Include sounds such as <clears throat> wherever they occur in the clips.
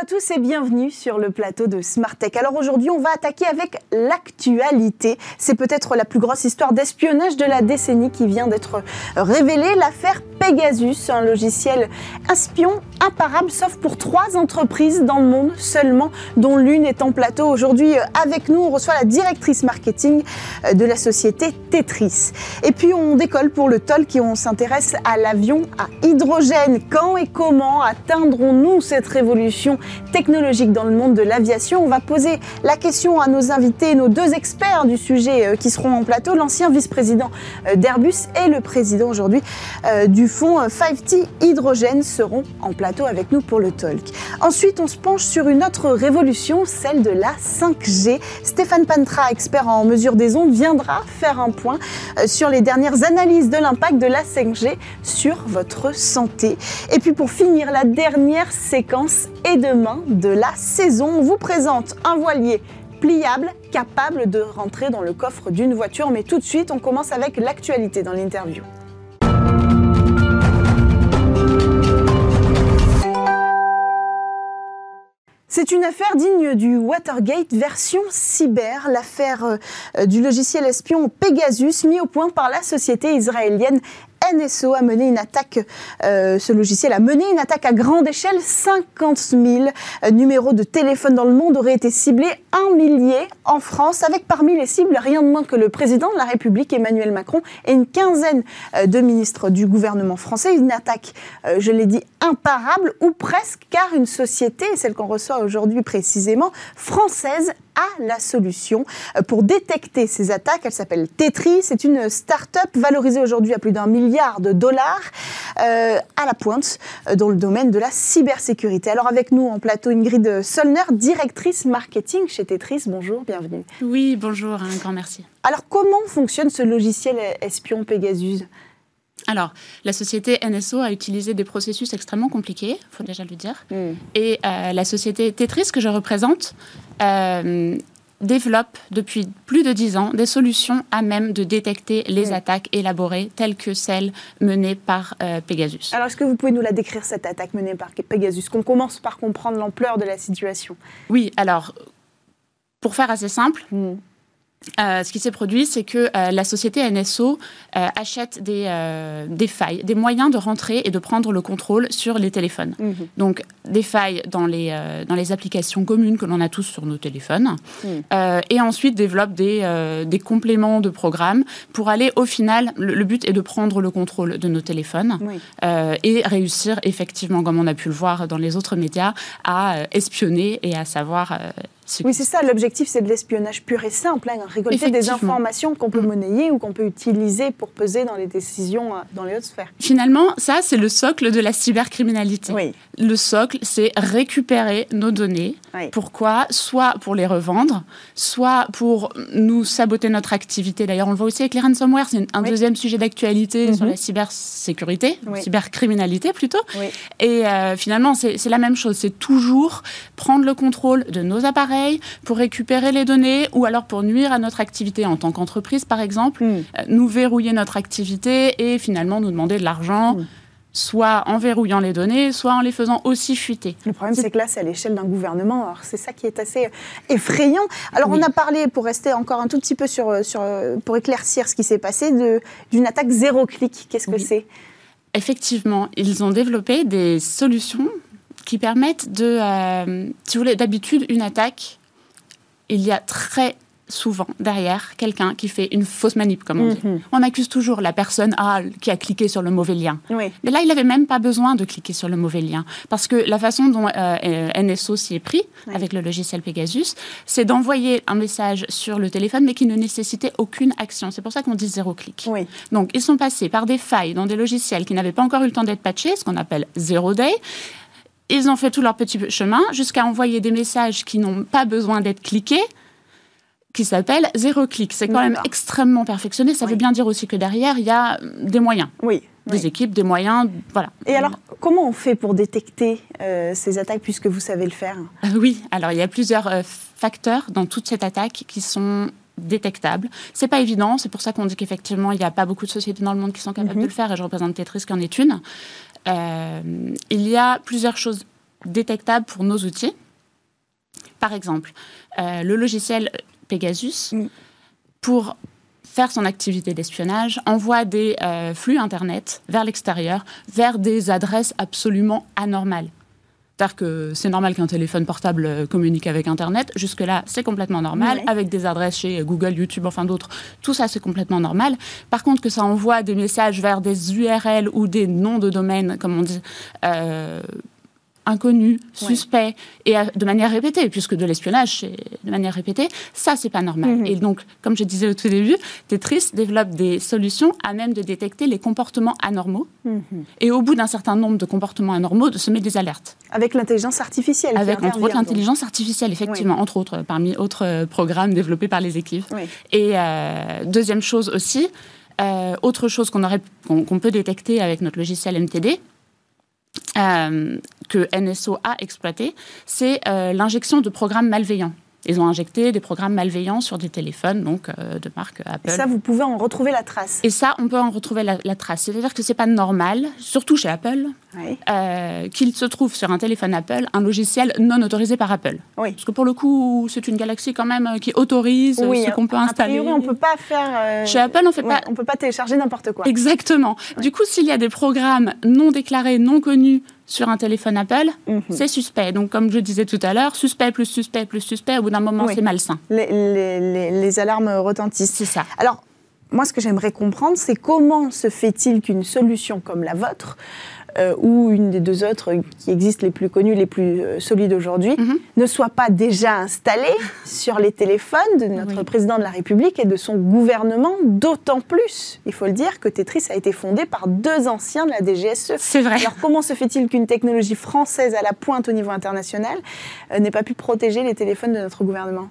à tous et bienvenue sur le plateau de Smart Tech. Alors aujourd'hui, on va attaquer avec l'actualité. C'est peut-être la plus grosse histoire d'espionnage de la décennie qui vient d'être révélée, l'affaire Pegasus, un logiciel espion imparable, sauf pour trois entreprises dans le monde seulement, dont l'une est en plateau. Aujourd'hui, avec nous, on reçoit la directrice marketing de la société Tetris. Et puis, on décolle pour le talk et on s'intéresse à l'avion à hydrogène. Quand et comment atteindrons-nous cette révolution technologique dans le monde de l'aviation On va poser la question à nos invités, nos deux experts du sujet euh, qui seront en plateau, l'ancien vice-président euh, d'Airbus et le président aujourd'hui euh, du fonds 5T Hydrogène seront en plateau avec nous pour le talk. Ensuite, on se penche sur une autre révolution, celle de la 5G. Stéphane Pantra, expert en mesure des ondes, viendra faire un point sur les dernières analyses de l'impact de la 5G sur votre santé. Et puis pour finir, la dernière séquence et demain de la saison, on vous présente un voilier pliable, capable de rentrer dans le coffre d'une voiture. Mais tout de suite, on commence avec l'actualité dans l'interview. C'est une affaire digne du Watergate version cyber, l'affaire euh, du logiciel espion Pegasus mis au point par la société israélienne NSO a mené une attaque, euh, ce logiciel a mené une attaque à grande échelle. 50 000 euh, numéros de téléphone dans le monde auraient été ciblés, un millier en France, avec parmi les cibles rien de moins que le président de la République Emmanuel Macron et une quinzaine euh, de ministres du gouvernement français. Une attaque, je l'ai dit, imparable ou presque, car une société, celle qu'on reçoit aujourd'hui précisément, française, a la solution pour détecter ces attaques. Elle s'appelle Tetris. C'est une start-up valorisée aujourd'hui à plus d'un milliard de dollars euh, à la pointe euh, dans le domaine de la cybersécurité. Alors avec nous en plateau Ingrid Solner, directrice marketing chez Tetris. Bonjour, bienvenue. Oui, bonjour, un grand merci. Alors comment fonctionne ce logiciel espion Pegasus? Alors, la société NSO a utilisé des processus extrêmement compliqués, il faut déjà le dire. Hmm. Et euh, la société Tetris, que je représente, euh, développe depuis plus de dix ans des solutions à même de détecter les attaques élaborées telles que celles menées par euh, Pegasus. Alors, est-ce que vous pouvez nous la décrire, cette attaque menée par Pegasus? Qu'on commence par comprendre l'ampleur de la situation. Oui, alors, pour faire assez simple, hmm. Euh, ce qui s'est produit, c'est que euh, la société NSO euh, achète des, des, failles, des moyens de rentrer et de prendre le contrôle sur les téléphones. Mhm. Donc, des failles dans les, dans les applications communes que l'on a tous sur nos téléphones. Mhm. et ensuite développe des, des compléments de programmes pour aller, au final, le, but est de prendre le contrôle de nos téléphones et réussir, effectivement, comme on a pu le voir dans les autres médias, à espionner et à savoir oui, c'est ça. L'objectif, c'est de l'espionnage pur et simple. Hein, récolter des informations qu'on peut mm. monnayer ou qu'on peut utiliser pour peser dans les décisions euh, dans les hautes sphères. Finalement, ça, c'est le socle de la cybercriminalité. Oui. Le socle, c'est récupérer nos données. Pourquoi? Soit pour les revendre, soit pour nous saboter notre activité. D'ailleurs, on le voit aussi avec les ransomware. C'est un deuxième sujet d'actualité sur mm-hmm. la cybersécurité, cybercriminalité plutôt. Et euh, finalement, c'est la même chose. C'est toujours prendre le contrôle de nos appareils pour récupérer les données ou alors pour nuire à notre activité en tant qu'entreprise, par exemple, hmm. euh, nous verrouiller notre activité et finalement nous demander de l'argent. Hmm. soit en verrouillant les données, soit en les faisant aussi fuiter. Le problème, c'est que là, c'est à l'échelle d'un gouvernement. Alors, c'est ça qui est assez euh, effrayant. Alors, on a parlé, pour rester encore un tout petit peu sur, euh, sur pour éclaircir ce qui s'est passé, d'une attaque zéro clic. Qu'est-ce que c'est? Effectivement, ils ont développé des solutions qui permettent de, euh, si vous voulez, d'habitude, une attaque, il y a très souvent derrière quelqu'un qui fait une fausse manip, comme on dit. Mhm. On accuse toujours la personne ah, qui a cliqué sur le mauvais lien. Mais là, il n'avait même pas besoin de cliquer sur le mauvais lien. Parce que la façon dont euh, NSO s'y est pris, avec le logiciel Pegasus, c'est d'envoyer un message sur le téléphone, mais qui ne nécessitait aucune action. C'est pour ça qu'on dit zéro clic. Donc, ils sont passés par des failles dans des logiciels qui n'avaient pas encore eu le temps d'être patchés, ce qu'on appelle zero day. Ils ont fait tout leur petit chemin jusqu'à envoyer des messages qui n'ont pas besoin d'être cliqués, qui s'appellent zéro clic. C'est quand même extrêmement perfectionné. Ça veut bien dire aussi que derrière, il y a des moyens. Oui. Des équipes, des moyens, voilà. Et alors, comment on fait pour détecter euh, ces attaques puisque vous savez le faire? Euh, Oui, alors il y a plusieurs euh, facteurs dans toute cette attaque qui sont détectables. C'est pas évident, c'est pour ça qu'on dit qu'effectivement, il n'y a pas beaucoup de sociétés dans le monde qui sont capables mhm. de le faire, et je représente Tetris qui en est une. Euh, il y a plusieurs choses détectables pour nos outils. Par exemple, euh, le logiciel Pegasus, Mm. pour faire son activité d'espionnage, envoie des euh, flux Internet vers l'extérieur, vers des adresses absolument anormales. C'est-à-dire que c'est normal qu'un téléphone portable euh, communique avec Internet. Jusque-là, c'est complètement normal. Ouais. Avec des adresses chez Google, YouTube, enfin d'autres, tout ça, c'est complètement normal. Par contre, que ça envoie des messages vers des URL ou des noms de domaine, comme on dit, euh, inconnus, Ouais. suspects, et à- de manière répétée, puisque de l'espionnage, c'est de manière répétée, ça, c'est pas normal. Mhm. Et donc, comme je disais au tout début, Tetris développe des solutions à même de détecter les comportements anormaux, Mhm. et au bout d'un certain nombre de comportements anormaux, de semer des alertes. Avec l'intelligence artificielle. Avec entre autres l'intelligence artificielle, effectivement, entre autres, parmi autres euh, programmes développés par les équipes. Oui. Et euh, deuxième chose aussi, euh, autre chose qu'on aurait- qu'on qu'on peut détecter avec notre logiciel MTD, que NSO a exploité, c'est euh, l'injection de programmes malveillants. Ils ont injecté des programmes malveillants sur des téléphones, donc euh, de marque Apple. Et ça, vous pouvez en retrouver la trace. Et ça, on peut en retrouver la, la trace. C'est-à-dire que c'est pas normal, surtout chez Apple, Oui. euh, qu'il se trouve sur un téléphone Apple un logiciel non autorisé par Apple. Oui. Parce que pour le coup, c'est une galaxie quand même euh, qui autorise Oui, ce qu'on peut installer. priori, on peut pas faire. euh, Chez Apple, on fait ouais, pas on peut pas télécharger n'importe quoi. exactement. Du coup, s'il y a des programmes non déclarés, non connus sur un téléphone Apple, Mhm. c'est suspect. Donc, comme je disais tout à l'heure, suspect plus suspect plus suspect, au bout d'un moment, Oui. c'est malsain. Les, les- les- les alarmes retentissent. C'est ça. Alors, moi, ce que j'aimerais comprendre, c'est comment se fait-il qu'une solution comme la vôtre, euh, ou une des deux autres qui existent les plus connues, les plus euh, solides aujourd'hui, Mhm. ne soit pas déjà installée <laughs> sur les téléphones de notre Oui. président de la République et de son gouvernement, d'autant plus, il faut le dire, que Tetris a été fondé par deux anciens de la DGSE. C'est vrai. Alors comment se fait-il qu'une technologie française à la pointe au niveau international euh, n'ait pas pu protéger les téléphones de notre gouvernement?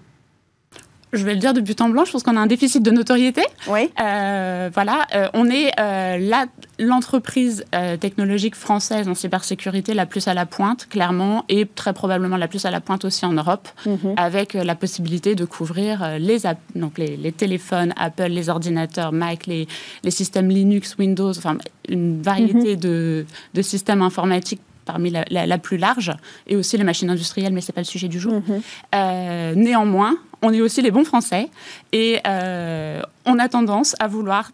Je vais le dire de but en blanc, je pense qu'on a un déficit de notoriété. Oui. Euh, voilà, euh, on est euh, la- l'entreprise euh, technologique française en cybersécurité la plus à la pointe, clairement, et très probablement la plus à la pointe aussi en Europe, Mhm. avec la possibilité de couvrir les, donc les, les téléphones, Apple, les ordinateurs, Mac, les, les systèmes Linux, Windows, enfin une variété de, de systèmes informatiques parmi la, la- la plus large, et aussi les machines industrielles, mais ce n'est pas le sujet du jour. Mhm. Euh, néanmoins, on est aussi les bons Français et euh, on a tendance à vouloir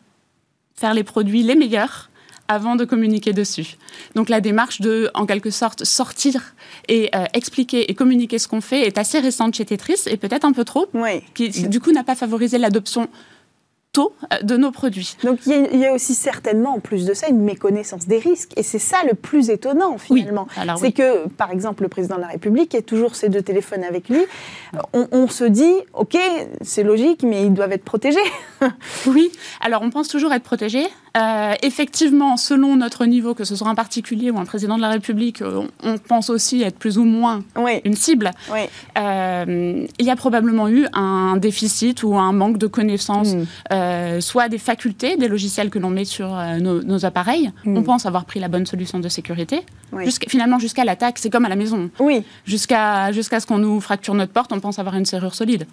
faire les produits les meilleurs avant de communiquer dessus. Donc la démarche de, en quelque sorte, sortir et euh, expliquer et communiquer ce qu'on fait est assez récente chez Tetris et peut-être un peu trop, Oui. qui du coup n'a pas favorisé l'adoption euh, de nos produits. Donc il y, a- il y a aussi certainement, en plus de ça, une méconnaissance des risques. Et c'est ça le plus étonnant, finalement. c'est oui. que, par exemple, le président de la République a toujours ses deux téléphones avec lui. On, on se dit, OK, c'est logique, mais ils doivent être protégés. Oui, alors on pense toujours être protégé. Euh, effectivement, selon notre niveau, que ce soit un particulier ou un président de la République, euh, on, on pense aussi être plus ou moins Oui, une cible. oui. Euh, il y a probablement eu un déficit ou un manque de connaissances, Mm. euh, soit des facultés, des logiciels que l'on met sur nos, nos appareils. Mm. On pense avoir pris la bonne solution de sécurité. Oui. Finalement, jusqu'à l'attaque, c'est comme à la maison. Jusqu'à ce qu'on nous fracture notre porte, on pense avoir une serrure solide,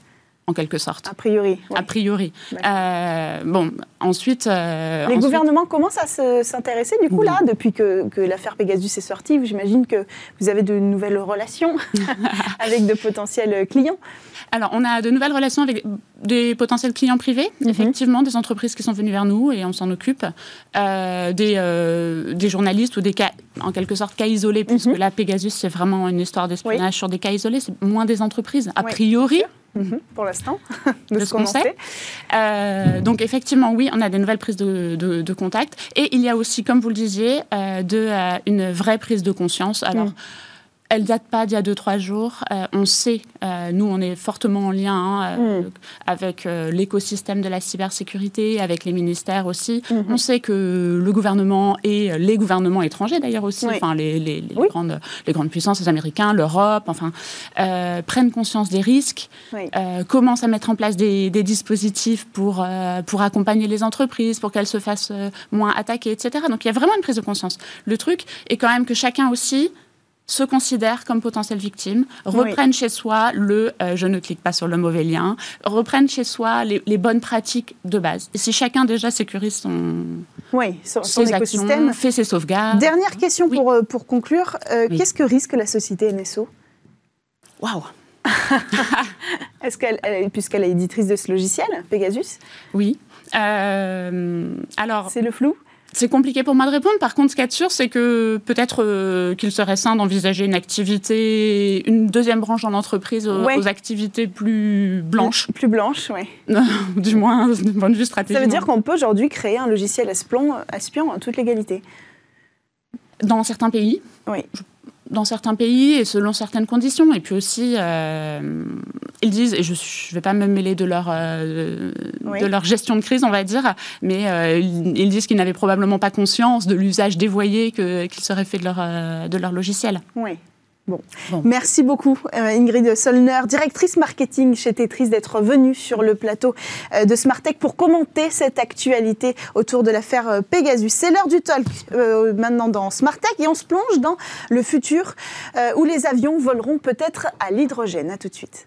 en quelque sorte. a priori. oui. A priori. Euh, bon, ensuite. euh, Les ensuite- gouvernements commencent à se- s'intéresser, du coup, Oui. là, depuis que, que l'affaire Pegasus est sortie. J'imagine que vous avez de nouvelles relations <laughs> avec de potentiels clients. Alors, on a de nouvelles relations avec des potentiels clients privés, Mhm. effectivement, des entreprises qui sont venues vers nous et on s'en occupe, euh, des, des journalistes ou des cas, en quelque sorte, cas isolés, puisque Mhm. là, Pegasus, c'est vraiment une histoire d'espionnage sur des cas isolés, c'est moins des entreprises, a Oui, priori, Mhm, <laughs> pour l'instant, <laughs> de, de ce qu'on sait. sait. Euh, donc effectivement, oui, on a des nouvelles prises de, de, de contact. Et il y a aussi, comme vous le disiez, euh, de, euh, une vraie prise de conscience. Alors, Mm. Elle date pas d'il y a deux, trois jours. Euh, on sait, euh, nous, on est fortement en lien hein, euh, Mm. avec l'écosystème de la cybersécurité, avec les ministères aussi. Mhm. On sait que le gouvernement et les gouvernements étrangers, d'ailleurs aussi, Oui. enfin, les, les- les Oui. grandes, les grandes puissances, les Américains, l'Europe, enfin, prennent conscience des risques Oui. euh, commence à mettre en place des, des dispositifs pour, pour accompagner les entreprises, pour qu'elles se fassent moins attaquer, etc. Donc il y a vraiment une prise de conscience. Le truc est quand même que chacun aussi se considèrent comme potentielles victimes, reprennent chez soi le euh, je ne clique pas sur le mauvais lien, reprennent chez soi les, bonnes pratiques de base. Et si chacun déjà sécurise son, oui, son, écosystème, fait ses sauvegardes. Dernière question pour, euh, pour conclure. Euh, qu'est-ce que risque la société NSO Waouh <laughs> Est-ce qu'elle, puisqu'elle est éditrice de ce logiciel, Pegasus? Oui. alors, c'est le flou? C'est compliqué pour moi de répondre. Par contre, ce qu'il y a de sûr, c'est que peut-être euh, qu'il serait sain d'envisager une activité, une deuxième branche dans l'entreprise aux, activités plus blanches. Plus, blanches, oui. <laughs> du moins, du <laughs> point de vue stratégique. Ça veut dire qu'on peut aujourd'hui créer un logiciel espion, espion en toute légalité Dans certains pays. Oui dans certains pays et selon certaines conditions. Et puis aussi, euh, ils disent, et je ne vais pas me mêler de leur, euh, de leur gestion de crise, on va dire, mais euh, ils, disent qu'ils n'avaient probablement pas conscience de l'usage dévoyé qu'ils seraient fait de leur, de leur logiciel. Oui. Bon. Merci beaucoup euh, Ingrid Solner, directrice marketing chez Tetris, d'être venue sur le plateau euh, de Smartech pour commenter cette actualité autour de l'affaire euh, Pegasus. C'est l'heure du talk maintenant dans Smartech et on se plonge dans le futur où les avions voleront peut-être à l'hydrogène. À tout de suite.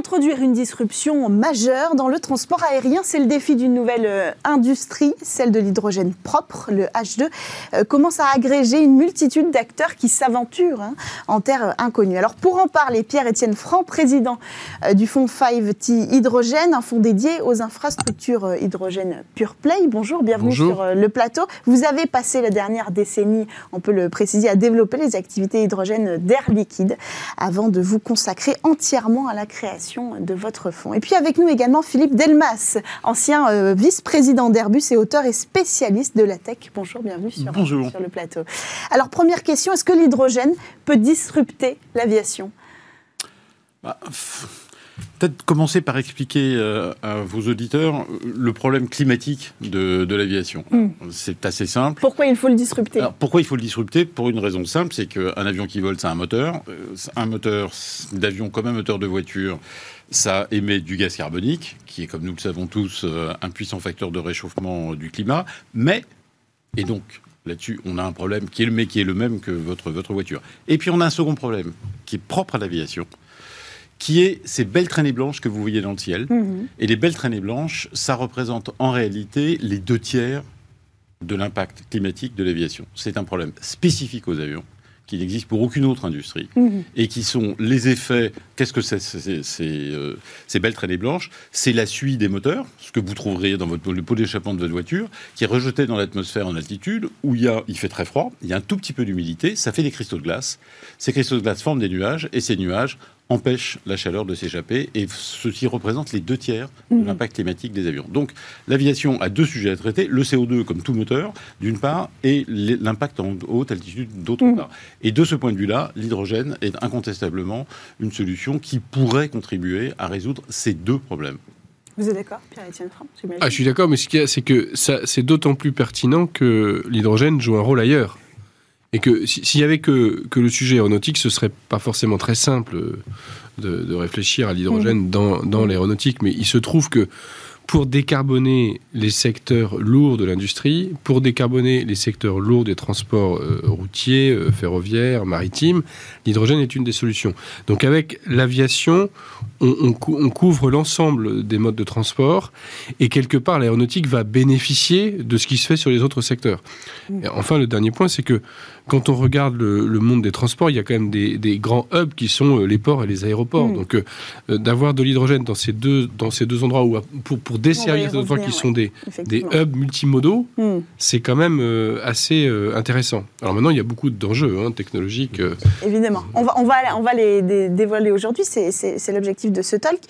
Introduire une disruption majeure dans le transport aérien, c'est le défi d'une nouvelle euh, industrie, celle de l'hydrogène propre, le H2, euh, commence à agréger une multitude d'acteurs qui s'aventurent hein, en terre inconnue. Alors pour en parler, Pierre-Étienne Franc, président euh, du fonds 5T Hydrogène, un fonds dédié aux infrastructures hydrogène Pure Play. Bonjour, bienvenue sur le plateau. Vous avez passé la dernière décennie, on peut le préciser, à développer les activités hydrogène d'air liquide avant de vous consacrer entièrement à la création de votre fonds. Et puis avec nous également Philippe Delmas, ancien euh, vice-président d'Airbus et auteur et spécialiste de la tech. Bonjour, bienvenue sur, sur le plateau. Alors première question, est-ce que l'hydrogène peut disrupter l'aviation? Bah, Peut-être commencer par expliquer euh, à vos auditeurs le problème climatique de, l'aviation. Hmm. C'est assez simple. Pourquoi il faut le disrupter? Pourquoi il faut le disrupter? Pour une raison simple, c'est qu'un avion qui vole, c'est un moteur. Euh, un moteur d'avion comme un moteur de voiture, ça émet du gaz carbonique, qui est, comme nous le savons tous, euh, un puissant facteur de réchauffement du climat. Mais, et donc, là-dessus, on a un problème qui est, le, mais qui est le même que votre, votre voiture. Et puis, on a un second problème qui est propre à l'aviation qui est ces belles traînées blanches que vous voyez dans le ciel. Mhm. Et les belles traînées blanches, ça représente en réalité les deux tiers de l'impact climatique de l'aviation. C'est un problème spécifique aux avions qui n'existe pour aucune autre industrie, mhm. et qui sont les effets. Qu'est-ce que c'est ces belles traînées blanches? C'est la suie des moteurs, ce que vous trouverez dans votre, le pot d'échappement de votre voiture, qui est rejeté dans l'atmosphère en altitude, où il, y a, il fait très froid, il y a un tout petit peu d'humidité, ça fait des cristaux de glace. Ces cristaux de glace forment des nuages, et ces nuages empêche la chaleur de s'échapper et ceci représente les deux tiers de mhm. l'impact climatique des avions. Donc l'aviation a deux sujets à traiter, le CO2 comme tout moteur d'une part et l'impact en haute altitude d'autre mhm. part. Et de ce point de vue-là, l'hydrogène est incontestablement une solution qui pourrait contribuer à résoudre ces deux problèmes. Vous êtes d'accord, Pierre-Étienne Franck ah, Je suis d'accord, mais ce qu'il y a, c'est que c'est d'autant plus pertinent que l'hydrogène joue un rôle ailleurs. Et que s'il y avait que, que, le sujet aéronautique, ce serait pas forcément très simple de, de réfléchir à l'hydrogène mmh. dans, dans l'aéronautique. Mais il se trouve que pour décarboner les secteurs lourds de l'industrie, pour décarboner les secteurs lourds des transports euh, routiers, euh, ferroviaires, maritimes, l'hydrogène est une des solutions. Donc avec l'aviation, on, couvre l'ensemble des modes de transport et quelque part l'aéronautique va bénéficier de ce qui se fait sur les autres secteurs. Enfin, le dernier point, c'est que quand on regarde le, monde des transports, il y a quand même des, grands hubs qui sont euh, les ports et les aéroports. Mm. Donc, euh, euh, d'avoir de l'hydrogène dans ces deux dans ces deux endroits où pour, pour desservir ces endroits qui sont des, des hubs multimodaux, mm. c'est quand même assez intéressant. Alors maintenant, il y a beaucoup d'enjeux hein, technologiques. Évidemment, on va on va on va les dévoiler aujourd'hui. C'est l'objectif de ce talk.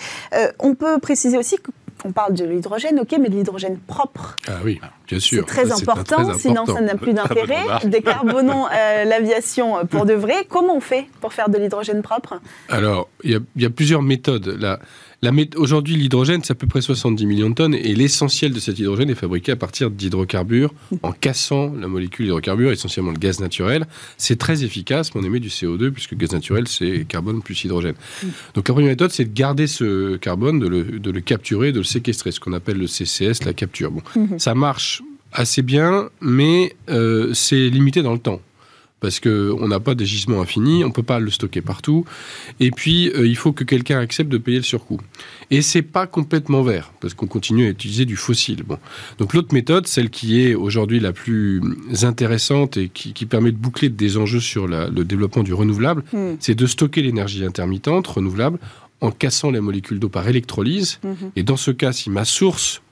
on peut préciser aussi que on parle de l'hydrogène, ok, mais de l'hydrogène propre. Ah oui, bien sûr. C'est très, important, sinon ça n'a plus d'intérêt. <laughs> Décarbonons euh, l'aviation pour de vrai. Comment on fait pour faire de l'hydrogène propre? Alors, il y, a plusieurs méthodes. Là. Aujourd'hui, l'hydrogène, c'est à peu près 70 millions de tonnes et l'essentiel de cet hydrogène est fabriqué à partir d'hydrocarbures <laughs> en cassant la molécule d'hydrocarbures, essentiellement le gaz naturel. C'est très efficace, mais on émet du CO2 puisque le gaz naturel, c'est carbone plus hydrogène. Donc la première méthode, c'est de garder ce carbone, de le, capturer, de le séquestrer, ce qu'on appelle le CCS, la capture. Bon, mhm. ça marche assez bien, mais euh, c'est limité dans le temps. Parce qu'on n'a pas des gisements infinis, on ne peut pas le stocker partout. Et puis, euh, il faut que quelqu'un accepte de payer le surcoût. Et c'est pas complètement vert, parce qu'on continue à utiliser du fossile. Bon. Donc l'autre méthode, celle qui est aujourd'hui la plus intéressante et qui, qui permet de boucler des enjeux sur la- le développement du renouvelable, Hmm. c'est de stocker l'énergie intermittente, renouvelable, en cassant les molécules d'eau par électrolyse. Mhm. Et dans ce cas, si ma source,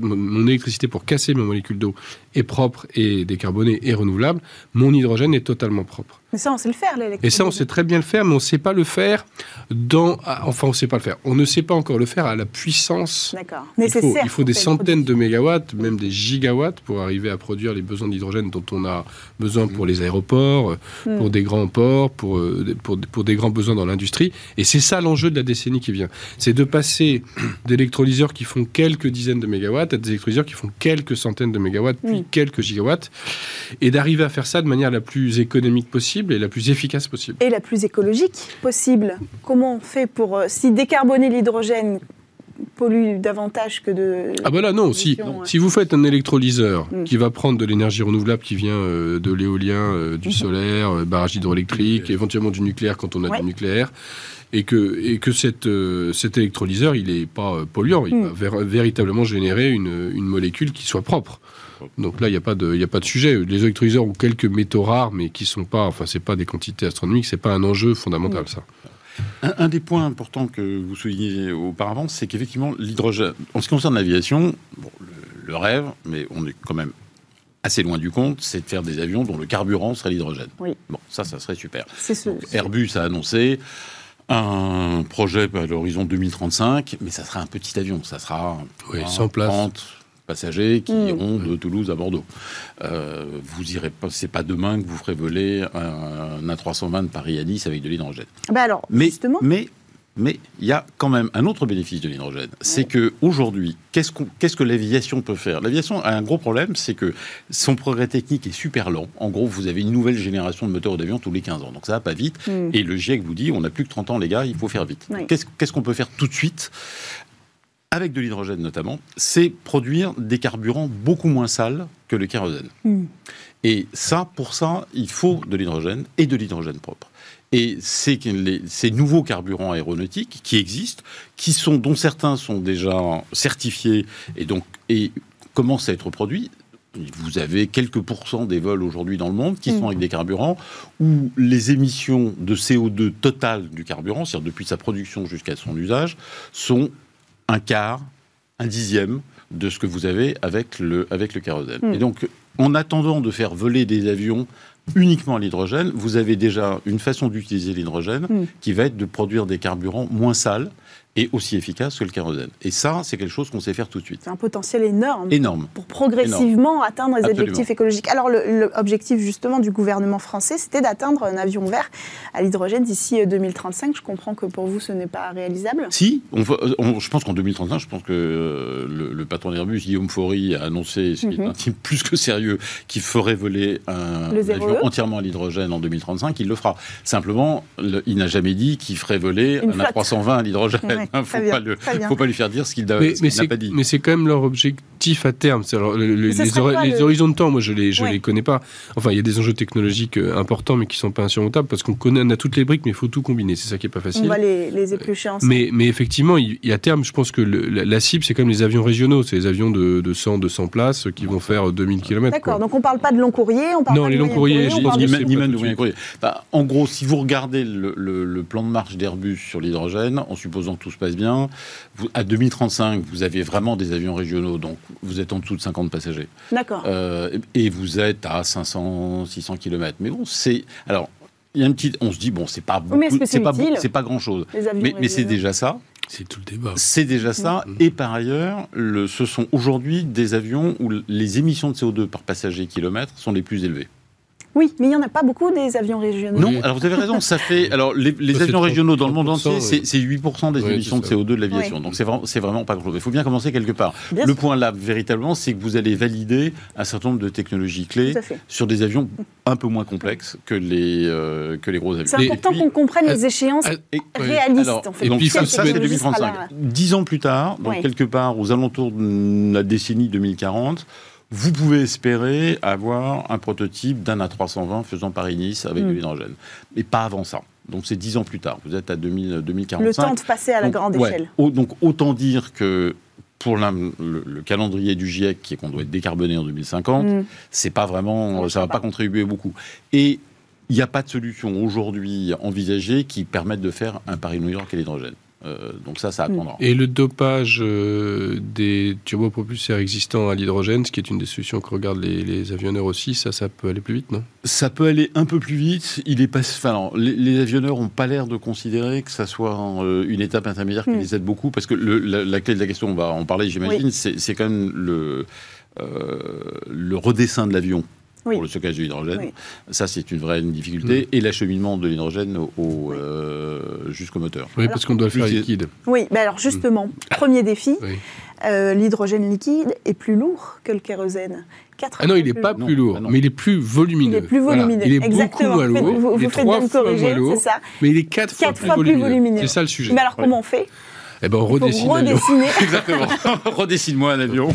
mon électricité pour casser mes molécules d'eau est propre et décarbonée et renouvelable, mon hydrogène est totalement propre. Mais ça, on sait le faire, l'électricité. Et ça, on sait très bien le faire, mais on ne sait pas le faire dans... ah, Enfin, on ne sait pas le faire. On ne sait pas encore le faire à la puissance D'accord. il Nécessaire. faut, il faut des centaines de mégawatts, même des gigawatts, pour arriver à produire les besoins d'hydrogène dont on a besoin pour les aéroports, euh, Mm. pour des grands ports, pour, euh, des- pour, pour des grands besoins dans l'industrie. Et c'est ça l'enjeu de la décennie qui vient. C'est de passer <clears throat> d'électrolyseurs qui font quelques dizaines de mégawatts à des électrolyseurs qui font quelques centaines de mégawatts, puis Mm. quelques gigawatts, et d'arriver à faire ça de manière la plus économique possible et la plus efficace possible. Et la plus écologique possible. Comment on fait pour. euh, si décarboner l'hydrogène pollue davantage que de. Ah bah là non, si, si vous faites un électrolyseur Mm. qui va prendre de l'énergie renouvelable qui vient euh, de l'éolien, euh, du Mhm. solaire, euh, barrage hydroélectrique, éventuellement du nucléaire quand on a Ouais. du nucléaire, et que, et que cette, euh, cet électrolyseur, il n'est pas euh, polluant, il Mm. va ver- véritablement générer une, une molécule qui soit propre. Donc là, il n'y a, pas de- il y a pas de sujet. Les électrolyseurs ont quelques métaux rares, mais qui sont pas, enfin, c'est pas des quantités astronomiques, c'est pas un enjeu fondamental, ça. Un, un des points importants que vous soulignez auparavant, c'est qu'effectivement, l'hydrogène, en ce qui concerne l'aviation, bon, le, le rêve, mais on est quand même assez loin du compte, c'est de faire des avions dont le carburant serait l'hydrogène. Oui. Bon, ça, ça serait super. C'est ce. Donc, Airbus a annoncé un projet à l'horizon 2035, mais ça sera un petit avion. Ça sera Oui, un 100 places. 30 passagers qui Mm. iront de Toulouse à Bordeaux. Euh, vous irez pas, c'est pas demain que vous ferez voler un, un A320 de Paris à Nice avec de l'hydrogène. Bah alors, Mais justement. mais mais il y a quand même un autre bénéfice de l'hydrogène, c'est que aujourd'hui, qu'est-ce, qu'on- qu'est-ce que l'aviation peut faire? L'aviation a un gros problème, c'est que son progrès technique est super lent. En gros, vous avez une nouvelle génération de moteurs d'avion tous les 15 ans, donc ça va pas vite. Hmm. Et le GIEC vous dit, on n'a plus que 30 ans, les gars, il faut faire vite. Oui. Qu'est-ce, qu'est-ce qu'on peut faire tout de suite avec de l'hydrogène notamment, c'est produire des carburants beaucoup moins sales que le kérosène. Hmm. Et ça, pour ça, il faut de l'hydrogène et de l'hydrogène propre. Et c'est ces nouveaux carburants aéronautiques qui existent, qui sont, dont certains sont déjà certifiés et donc et commencent à être produits. Vous avez quelques pourcents des vols aujourd'hui dans le monde qui Mm. sont avec des carburants où les émissions de CO2 totales du carburant, c'est-à-dire depuis sa production jusqu'à son usage, sont un quart, un dixième de ce que vous avez avec le, avec le kérosène. Mm. Et donc, en attendant de faire voler des avions uniquement à l'hydrogène, vous avez déjà une façon d'utiliser l'hydrogène Mm. qui va être de produire des carburants moins sales et aussi efficaces que le kérosène. Et ça, c'est quelque chose qu'on sait faire tout de suite. C'est un potentiel énorme. Énorme. pour progressivement atteindre les Absolument. objectifs écologiques. Alors, l'objectif justement du gouvernement français, c'était d'atteindre un avion vert à l'hydrogène d'ici euh, 2035. Je comprends que pour vous, ce n'est pas réalisable. Si, on va- on- je pense qu'en 2035, je pense que euh, le, le patron d'Airbus, Guillaume Faury, a annoncé, ce qui Mhm. est un type plus que sérieux, qu'il ferait voler un, avion E. entièrement à l'hydrogène en 2035. Il le fera. Simplement, le- il n'a jamais dit qu'il ferait voler Une un flotte. A320 à l'hydrogène. Ouais, Il ne très faut, bien, pas le- très bien. faut pas lui faire dire ce qu'il n'a pas dit. mais c'est quand même leur objectif à terme. Alors, le- le- les, le- horizons de temps, moi je les, je Ouais. les connais pas. Enfin, il y a des enjeux technologiques euh, importants, mais qui sont pas insurmontables parce qu'on connaît, on a toutes les briques, mais il faut tout combiner. C'est ça qui est pas On facile. va les, les éplucher ensemble. Mais, mais effectivement, il, il y a à terme, je pense que le- la, la cible, c'est quand même les avions régionaux. C'est les avions de, de 100, 200 places qui vont faire 2000 km. D'accord, donc on ne parle pas de long courrier, on parle Non, pas les longs courriers, je on pense parle ni même, de moyen courrier. Bah, en gros, si vous regardez le, le- le plan de marche d'Airbus sur l'hydrogène, en supposant que tout se passe bien, vous- à 2035, vous avez vraiment des avions régionaux, donc vous êtes en dessous de 50 passagers. D'accord. Euh, et vous êtes à 500, 600 km. Mais bon, c'est. Alors, il y a une petite. On se dit, bon, c'est pas Oui, mais est-ce beaucoup, que c'est pas, c'est pas grand chose. Les avions Mais, mais c'est déjà ça. C'est tout le débat. C'est déjà ça. Mhm. Et par ailleurs, le, ce sont aujourd'hui des avions où les émissions de CO2 par passager kilomètre sont les plus élevées. Oui, mais il n'y en a pas beaucoup des avions régionaux. Non, alors vous avez raison, ça fait. Alors les, avions régionaux dans le monde 30%, entier, c'est oui. c'est 8% des Oui, émissions de c'est ça. CO2 de l'aviation. Oui. Donc c'est vraiment, pas grand-chose. Il faut bien commencer quelque part. Bien le sûr, point là, véritablement, c'est que vous allez valider un certain nombre de technologies clés sur des avions un peu moins complexes que les, euh, que les gros avions. C'est important qu'on comprenne les euh, échéances euh, et- réalistes. alors, en fait. et donc puis, ça, c'est mettre- 2035. sera là. Dix ans plus tard, donc Oui. quelque part aux alentours de la décennie 2040, vous pouvez espérer avoir un prototype d'un A320 faisant Paris-Nice avec Mm. de l'hydrogène. Mais pas avant ça. Donc c'est 10 ans plus tard. Vous êtes à 2000, 2045. Le temps de passer à la Donc, grande ouais. échelle. Au- donc autant dire que pour la- le, le calendrier du GIEC, qui est qu'on doit être décarboné en 2050, Mm. c'est pas vraiment, ça va pas pas. contribuer beaucoup. Et il n'y a pas de solution aujourd'hui envisagée qui permette de faire un Paris-New York à l'hydrogène. Euh, donc ça, ça Mm. attendra. Et le dopage euh, des turbopropulseurs existants à l'hydrogène, ce qui est une des solutions que regardent les, les avionneurs aussi, ça, ça peut aller plus vite, non? Ça peut aller un peu plus vite. Il est pas, enfin, les, les avionneurs n'ont pas l'air de considérer que ça soit euh, une étape intermédiaire qui Hmm. les aide beaucoup, parce que le- la, la clé de la question, on va en parler, j'imagine, c'est c'est quand même le, euh, le redessin de l'avion. Oui. Pour le stockage de l'hydrogène. Oui. Ça, c'est une vraie difficulté. Et l'acheminement de l'hydrogène au, au, euh, jusqu'au moteur. Oui, Alors, parce qu'on doit le faire liquide. Oui, mais alors justement, premier défi, Oui. euh, l'hydrogène liquide est plus lourd que le kérosène. Quatre Ah non, il n'est plus pas lourd. Non, plus lourd, ah non. mais il est plus volumineux. Il est plus Voilà. volumineux. Il est Exactement. beaucoup moins Vous faites- lourd. Vous, vous il est faites trois bien me fois moins corriger, lourd, c'est ça. mais il est quatre, Quatre fois, fois plus volumineux. C'est ça le sujet. Mais alors comment on fait? Eh ben, on redessine l'avion. <laughs> Exactement. <laughs> Redessine-moi un avion.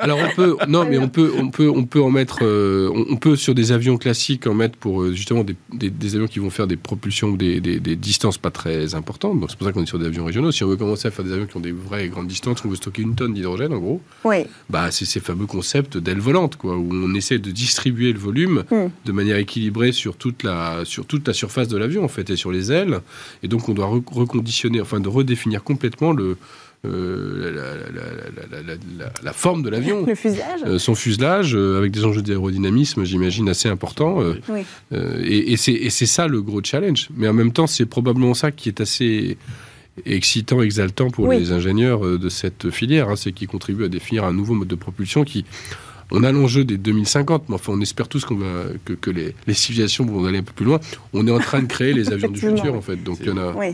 Alors on peut, non, mais on peut, on peut, on peut en mettre, euh, on, peut sur des avions classiques en mettre pour euh, justement des, des- des avions qui vont faire des propulsions ou des, des- des distances pas très importantes. Donc c'est pour ça qu'on est sur des avions régionaux. Si on veut commencer à faire des avions qui ont des vraies grandes distances, on veut stocker une tonne d'hydrogène en gros. Oui, Bah c'est ces fameux concepts d'aile volante quoi, où on essaie de distribuer le volume Hmm. de manière équilibrée sur toute la sur toute la surface de l'avion en fait et sur les ailes. Et donc on doit re- reconditionner, enfin de redéfinir complètement le euh, la, la- la- la- la- la- la forme de l'avion. le fuselage. Euh, son fuselage, euh, avec des enjeux d'aérodynamisme, j'imagine, assez importants. euh, Oui. euh, et et c'est ça le gros challenge. Mais en même temps, c'est probablement ça qui est assez excitant, exaltant pour Oui. les ingénieurs de cette filière. hein, c'est qu'ils contribuent à définir un nouveau mode de propulsion qui... On a l'enjeu des 2050, mais enfin, on espère tous qu'on va, que, que les, les civilisations vont aller un peu plus loin. On est en train de créer les avions du futur, en fait. Donc, il y en a... Oui.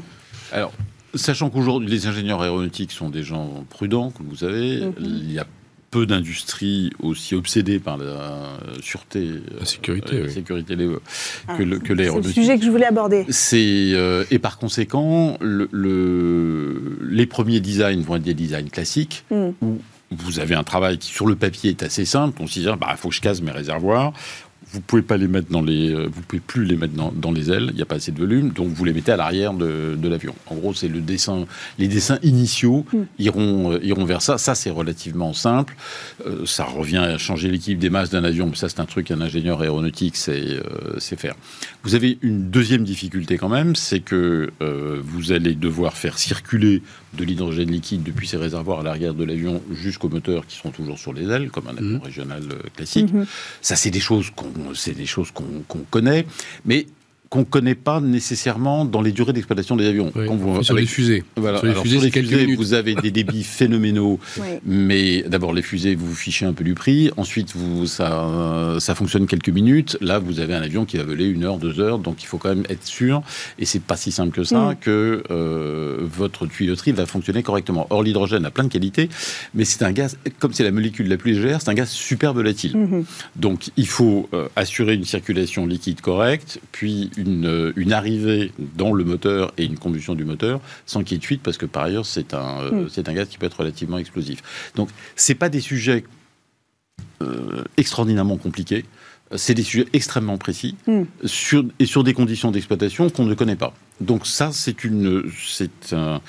Alors, sachant qu'aujourd'hui, les ingénieurs aéronautiques sont des gens prudents, comme vous savez, Mhm. il y a peu d'industries aussi obsédées par la sûreté, La sécurité, euh, la oui. sécurité les- Ah, que le- que C'est le l'aéronautique. sujet que je voulais aborder. C'est euh, et par conséquent, le, le- les premiers designs vont être des designs classiques Hmm. où vous avez un travail qui sur le papier est assez simple. On se dit bah faut que je casse mes réservoirs. Vous pouvez pas les mettre dans les, euh, vous pouvez plus les mettre dans, dans les ailes. Il n'y a pas assez de volume, donc vous les mettez à l'arrière de, de l'avion. En gros, c'est le dessin. Les dessins initiaux Hmm. iront euh, iront vers ça. Ça, c'est relativement simple. Euh, ça revient à changer l'équipe des masses d'un avion, mais ça, c'est un truc qu'un ingénieur aéronautique sait, euh, sait faire. Vous avez une deuxième difficulté quand même, c'est que vous allez devoir faire circuler de l'hydrogène liquide depuis ces réservoirs à l'arrière de l'avion jusqu'aux moteurs qui sont toujours sur les ailes, comme un avion Mhm. régional classique. Mhm. Ça, c'est des choses qu'on, c'est des choses qu'on, connaît, mais qu'on ne connaît pas nécessairement dans les durées d'exploitation des avions. Oui. Quand vous- Sur les fusées. voilà, Sur les alors, fusées, sur les fusées, minutes. vous avez des débits <laughs> phénoménaux Oui. mais d'abord, les fusées, vous vous fichez un peu du prix. Ensuite, vous, ça, ça fonctionne quelques minutes. Là, vous avez un avion qui va voler une heure, deux heures. Donc, il faut quand même être sûr, et c'est pas si simple que ça, Mm. que euh, votre tuyauterie va fonctionner correctement. Or, l'hydrogène a plein de qualités, mais c'est un gaz, comme c'est la molécule la plus légère, c'est un gaz super volatile. Mhm. Donc, il faut euh, assurer une circulation liquide correcte, puis une, euh, une arrivée dans le moteur et une combustion du moteur sans qu'il y ait de fuite, parce que par ailleurs, c'est un, euh, Mm. c'est un gaz qui peut être relativement explosif. Donc, c'est pas des sujets euh, extraordinairement compliqués. C'est des sujets extrêmement précis Mm. sur, et sur des conditions d'exploitation qu'on ne connaît pas. Donc ça, c'est une, c'est un,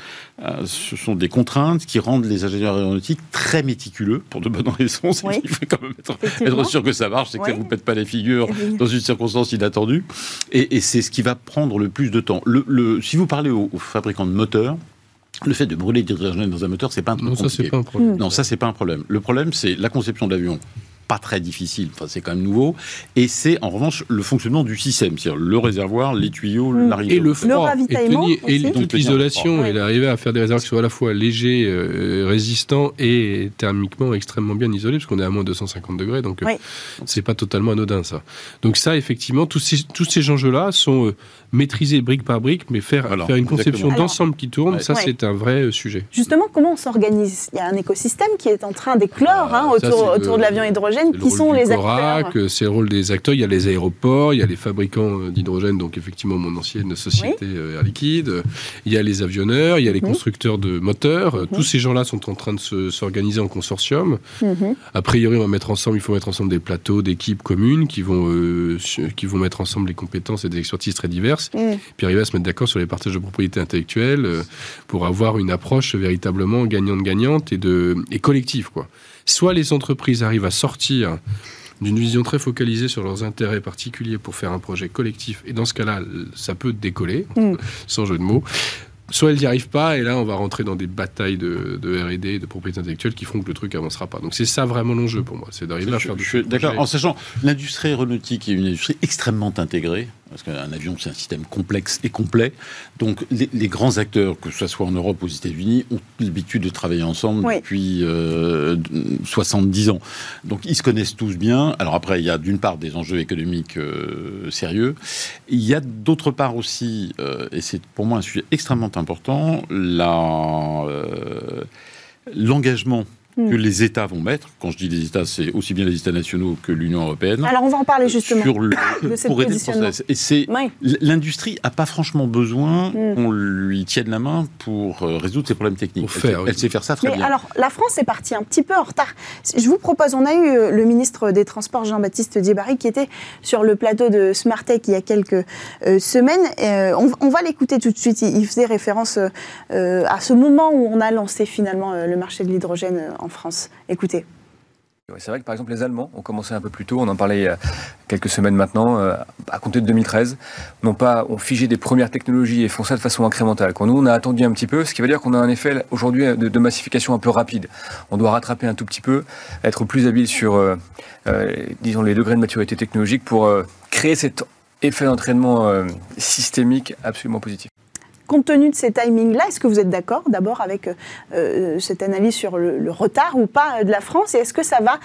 euh, ce sont des contraintes qui rendent les ingénieurs aéronautiques très méticuleux pour de bonnes raisons. C'est Oui. qu'il faut quand même être, sûr que ça marche, c'est que ça Oui. vous pète pas les figures dans une circonstance inattendue. Et, et c'est ce qui va prendre le plus de temps. Le, le- si vous parlez aux, aux fabricants de moteurs, le fait de brûler de l'hydrogène dans un moteur, c'est pas un truc Non, ça, c'est pas un problème. Non, ça, c'est pas un problème. Le problème, c'est la conception de l'avion. Pas très difficile, enfin, c'est quand même nouveau. Et c'est en revanche le fonctionnement du système, c'est-à-dire le réservoir, les tuyaux, Mm. l'arrivée. Et le froid, ravitaillement et, tenir- et aussi. toute l'isolation, et d'arriver à faire des réservoirs qui soient à la fois légers, euh, résistants et thermiquement extrêmement bien isolés, parce qu'on est à moins de 250 degrés, donc euh, Oui. c'est pas totalement anodin ça. Donc ça, effectivement, tous ces, tous ces enjeux-là sont euh, maîtrisés brique par brique, mais faire, faire une conception d'ensemble qui tourne, Ouais. ça Ouais. c'est un vrai sujet. Justement, comment on s'organise? Il y a un écosystème qui est en train d'éclore Ah, hein, le- autour de l'avion hydrogène. Le qui sont les Corac, acteurs. euh, C'est le rôle des acteurs. Il y a les aéroports, il y a les fabricants euh, d'hydrogène, donc effectivement mon ancienne société euh, Air Liquide. Il y a les avionneurs, il y a les Mhm. constructeurs de moteurs. Euh, Tous ces gens-là sont en train de se- s'organiser en consortium. Mhm. A priori, on va mettre ensemble, il faut mettre ensemble des plateaux d'équipes communes qui vont, euh, qui vont mettre ensemble les compétences et des expertises très diverses, Mhm. puis arriver à se mettre d'accord sur les partages de propriété intellectuelle euh, pour avoir une approche véritablement gagnante-gagnante et, de, et collective. Quoi. Soit les entreprises arrivent à sortir d'une vision très focalisée sur leurs intérêts particuliers pour faire un projet collectif, et dans ce cas-là, ça peut décoller, Mm. sans jeu de mots. Soit elles n'y arrivent pas, et là, on va rentrer dans des batailles de, de R&D, de propriété intellectuelle, qui feront que le truc avancera pas. Donc c'est ça vraiment l'enjeu pour moi, c'est d'arriver à faire je ce d'accord. En sachant, l'industrie aéronautique est une industrie extrêmement intégrée, parce qu'un avion, c'est un système complexe et complet. Donc, les, les grands acteurs, que ce soit en Europe ou aux États-Unis, ont l'habitude de travailler ensemble Oui. depuis euh, 70 ans. Donc, ils se connaissent tous bien. Alors après, il y a d'une part des enjeux économiques euh, sérieux. Il y a d'autre part aussi, euh, et c'est pour moi un sujet extrêmement important, euh, l'engagement. Que les États vont mettre. Quand je dis les États, c'est aussi bien les États nationaux que l'Union européenne. Alors on va en parler justement. Sur le, <coughs> de cette pour aider le. Et c'est Oui. l'industrie a pas franchement besoin Mm. qu'on lui tienne la main pour euh, résoudre ses problèmes techniques. Pour elle, faire, sait, oui. elle sait faire ça très Mais bien. alors, la France est partie un petit peu en retard. Je vous propose, on a eu euh, le ministre des Transports, Jean-Baptiste Djebari, qui était sur le plateau de Smartech il y a quelques euh, semaines. Euh, on, on va l'écouter tout de suite. Il, il faisait référence euh, euh, à ce moment où on a lancé finalement euh, le marché de l'hydrogène euh, France. Écoutez. C'est vrai que par exemple les Allemands ont commencé un peu plus tôt, on en parlait a quelques semaines maintenant, euh, à compter de 2013, n'ont pas ont figé des premières technologies et font ça de façon incrémentale. Quand nous on a attendu un petit peu, ce qui veut dire qu'on a un effet aujourd'hui de, de massification un peu rapide. On doit rattraper un tout petit peu, être plus habile sur, euh, euh, disons, les degrés de maturité technologique pour euh, créer cet effet d'entraînement euh, systémique absolument positif. Compte tenu de ces timings-là, est-ce que vous êtes d'accord d'abord avec euh, cette analyse sur le, le retard ou pas euh, de la France? Et est-ce que ça va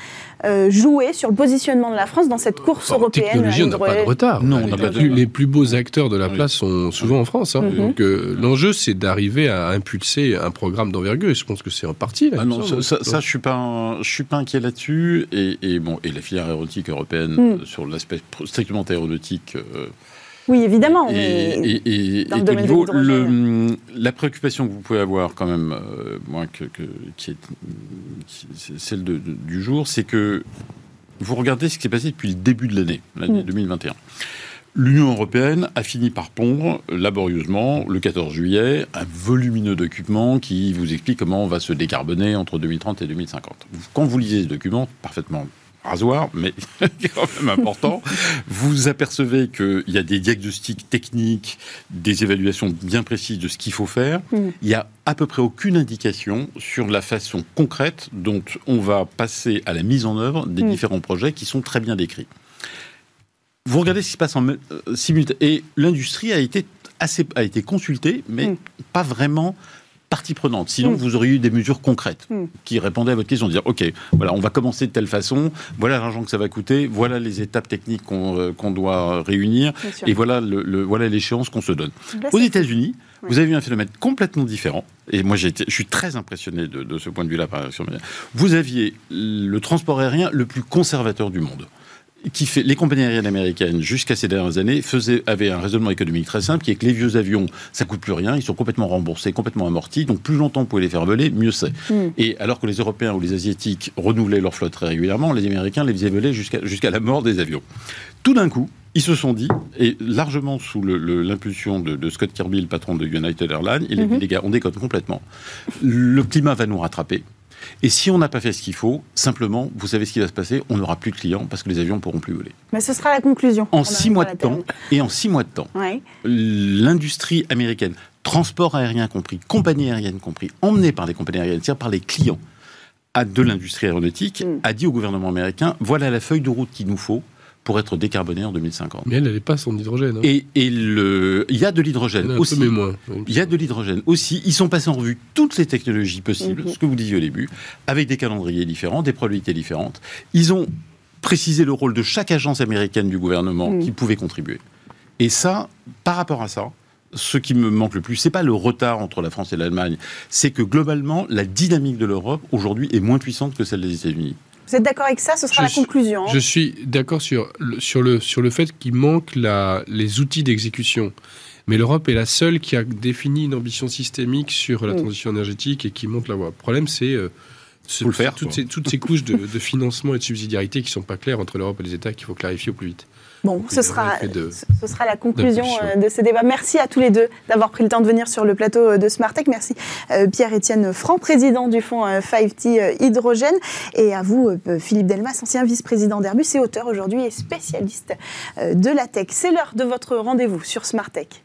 euh, jouer sur le positionnement de la France dans cette course En européenne? technologie, on n'a pas de retard. Non, on les, n'a pas de plus, retard. les plus beaux acteurs de la Oui. place sont souvent en France. hein. Mhm. Donc euh, l'enjeu, c'est d'arriver à impulser un programme d'envergure. Et je pense que c'est en partie. Là, Ah non, ça, ça, je suis pas, un- je suis pas inquiet là-dessus. Et, et bon, et la filière aéronautique européenne Mm. euh, sur l'aspect strictement aéronautique. Oui, évidemment. et, mais- et- et- dans le domaine niveau. le- la préoccupation que vous pouvez avoir quand même, euh, moi, que, que- qui est qui- celle de- de- du jour, c'est que vous regardez ce qui s'est passé depuis le début de l'année, l'année Mm. 2021. L'Union européenne a fini par pondre laborieusement, le 14 juillet, un volumineux document qui vous explique comment on va se décarboner entre 2030 et 2050. Quand vous lisez ce document, parfaitement rasoir, mais <laughs> quand même important, vous apercevez qu'il y a des diagnostics techniques, des évaluations bien précises de ce qu'il faut faire. Mm. Il y a à peu près aucune indication sur la façon concrète dont on va passer à la mise en œuvre des Mm. différents projets qui sont très bien décrits. Vous regardez ce qui se passe en euh, simultané. Et l'industrie a été, assez, a été consultée, mais Mm. pas vraiment partie prenante. Sinon, Mm. vous auriez eu des mesures concrètes Mm. qui répondaient à votre question. Dire, OK, voilà, on va commencer de telle façon, voilà l'argent que ça va coûter, voilà les étapes techniques qu'on euh, doit réunir, et voilà le- le- voilà l'échéance qu'on se donne. Là, Aux États-Unis, Oui. vous avez eu un phénomène complètement différent. Et moi, j'ai été, je suis très impressionné de, de ce point de vue-là. Vous aviez le transport aérien le plus conservateur du monde. Qui fait, les compagnies aériennes américaines, jusqu'à ces dernières années, faisaient, avaient un raisonnement économique très simple, qui est que les vieux avions, ça coûte plus rien, ils sont complètement remboursés, complètement amortis, donc plus longtemps vous pouvez les faire voler, mieux c'est. Mm. Et alors que les Européens ou les Asiatiques renouvelaient leur flotte très régulièrement, les Américains les faisaient voler jusqu'à jusqu'à la mort des avions. Tout d'un coup, ils se sont dit, et largement sous l'impulsion de, de Scott Kirby, le patron de United Airlines, il dit, Mhm. les gars, on déconne complètement. Le climat va nous rattraper. Et si on n'a pas fait ce qu'il faut, simplement, vous savez ce qui va se passer, on n'aura plus de clients parce que les avions pourront plus voler. Mais ce sera la conclusion. En six mois de temps, et en six mois de temps, Ouais. l'industrie américaine, transport aérien compris, compagnie aérienne compris, emmenée par les compagnies aériennes, c'est-à-dire par les clients à de l'industrie aéronautique, Mm. a dit au gouvernement américain voilà la feuille de route qu'il nous faut pour être décarboné en 2050. Mais elle, elle n'est pas son hydrogène. hein. Et, et le, il y a de l'hydrogène aussi. peu, mais moins. Il y a de l'hydrogène aussi. Ils sont passés en revue toutes les technologies possibles, Mhm. ce que vous disiez au début, avec des calendriers différents, des probabilités différentes. Ils ont précisé le rôle de chaque agence américaine du gouvernement Mhm. qui pouvait contribuer. Et ça, par rapport à ça, ce qui me manque le plus, c'est pas le retard entre la France et l'Allemagne, c'est que globalement, la dynamique de l'Europe aujourd'hui est moins puissante que celle des États-Unis. Vous êtes d'accord avec ça? Ce sera Je la suis- conclusion. hein. Je suis d'accord sur, le- sur, le, sur le fait qu'il manque la, les outils d'exécution. Mais l'Europe est la seule qui a défini une ambition systémique sur la Mm. transition énergétique et qui monte la voie. Le problème, c'est euh, ce- toutes, ces, toutes ces couches de, de financement et de subsidiarité qui ne sont pas claires entre l'Europe et les États qu'il faut clarifier au plus vite. Bon, ce sera, de- ce sera la conclusion d'impulsion. euh, de ce débat. Merci à tous les deux d'avoir pris le temps de venir sur le plateau euh, de Smartech. Merci euh, Pierre-Étienne Franc, président du fonds euh, 5T euh, Hydrogène. Et à vous, Philippe Delmas, ancien vice-président d'Airbus et auteur aujourd'hui et spécialiste de la tech. C'est l'heure de votre rendez-vous sur Smartech.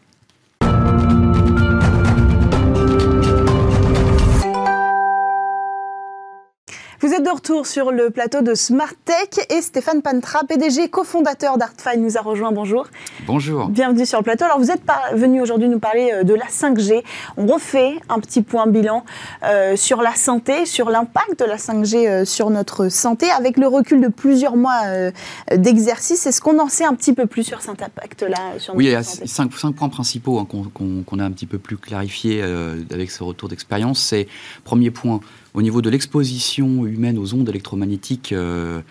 Vous êtes de retour sur le plateau de Smart Tech et Stéphane Pantra, PDG, cofondateur d'Artfine, nous a rejoint. Bonjour. Bonjour. Bienvenue sur le plateau. Alors, vous êtes venu aujourd'hui nous parler euh, de la 5G. On refait un petit point bilan euh, sur la santé, sur l'impact de la 5G euh, sur notre santé, avec le recul de plusieurs mois euh, d'exercice. Est-ce qu'on en sait un petit peu plus sur cet impact-là Oui, il y a cinq, cinq points principaux hein, qu'on a un petit peu plus clarifiés avec ce retour d'expérience. C'est, premier point, au niveau de l'exposition humaine aux ondes électromagnétiques euh,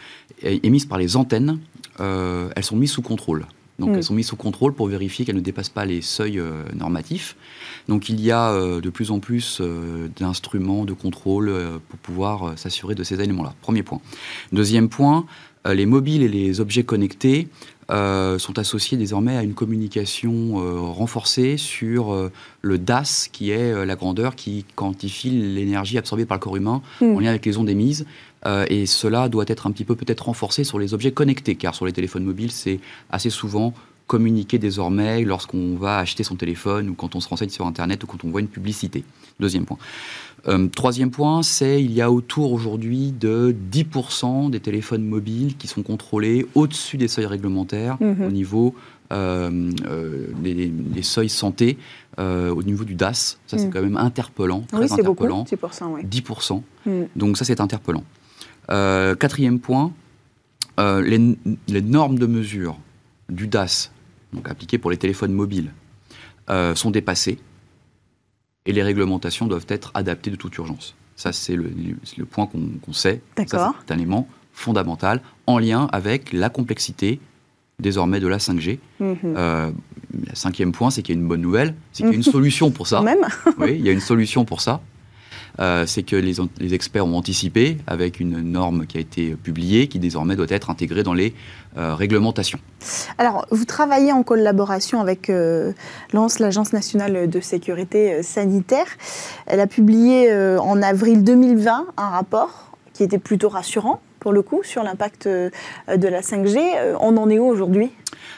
émises par les antennes, euh, elles sont mises sous contrôle. Donc Mm. elles sont mises sous contrôle pour vérifier qu'elles ne dépassent pas les seuils euh, normatifs. Donc il y a euh, de plus en plus euh, d'instruments de contrôle pour pouvoir s'assurer de ces éléments-là. Premier point. Deuxième point, les mobiles et les objets connectés euh, sont associés désormais à une communication euh, renforcée sur euh, le DAS, qui est euh, la grandeur qui quantifie l'énergie absorbée par le corps humain Mm. en lien avec les ondes émises. Euh, et cela doit être un petit peu peut-être renforcé sur les objets connectés, car sur les téléphones mobiles, c'est assez souvent communiqué désormais lorsqu'on va acheter son téléphone ou quand on se renseigne sur Internet ou quand on voit une publicité. Deuxième point. Euh, troisième point, c'est il y a autour aujourd'hui de 10% des téléphones mobiles qui sont contrôlés au-dessus des seuils réglementaires Mhm. au niveau euh, euh, seuils santé, euh, au niveau du DAS. Ça, c'est Mhm. quand même interpellant, très Oui, c'est beaucoup, interpellant. 10%. Oui. 10%. Mm. Donc ça, c'est interpellant. Quatrième point, les, les normes de mesure du DAS, donc appliquées pour les téléphones mobiles, euh, sont dépassées et les réglementations doivent être adaptées de toute urgence. Ça, c'est le, point qu'on sait. D'accord. C'est un élément fondamental en lien avec la complexité désormais de la 5G. Mhm. Euh, le cinquième point, c'est qu'il y a une bonne nouvelle, c'est qu'il y a une <laughs> solution pour ça. Même. Oui, il y a une solution pour ça. Euh, c'est que les, experts ont anticipé avec une norme qui a été publiée, qui désormais doit être intégrée dans les euh, réglementations. Alors, vous travaillez en collaboration avec euh, l'ANS, l'Agence nationale de sécurité sanitaire. Elle a publié en avril 2020 un rapport qui était plutôt rassurant, pour le coup, sur l'impact de la 5G. Euh, on en est où aujourd'hui?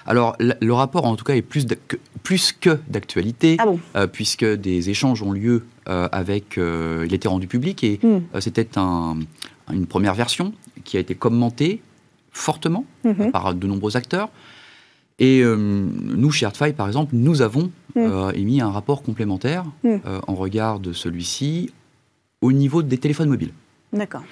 Alors, le rapport, en tout cas, est plus, que- plus que d'actualité, Ah bon? euh, puisque des échanges ont lieu avec... euh, il été rendu public et Hmm. euh, c'était un- une première version qui a été commentée fortement Mhm. par de nombreux acteurs. Et euh, nous, chez Artfile, par exemple, nous avons Mm. euh, émis un rapport complémentaire euh, en regard de celui-ci au niveau des téléphones mobiles. D'accord.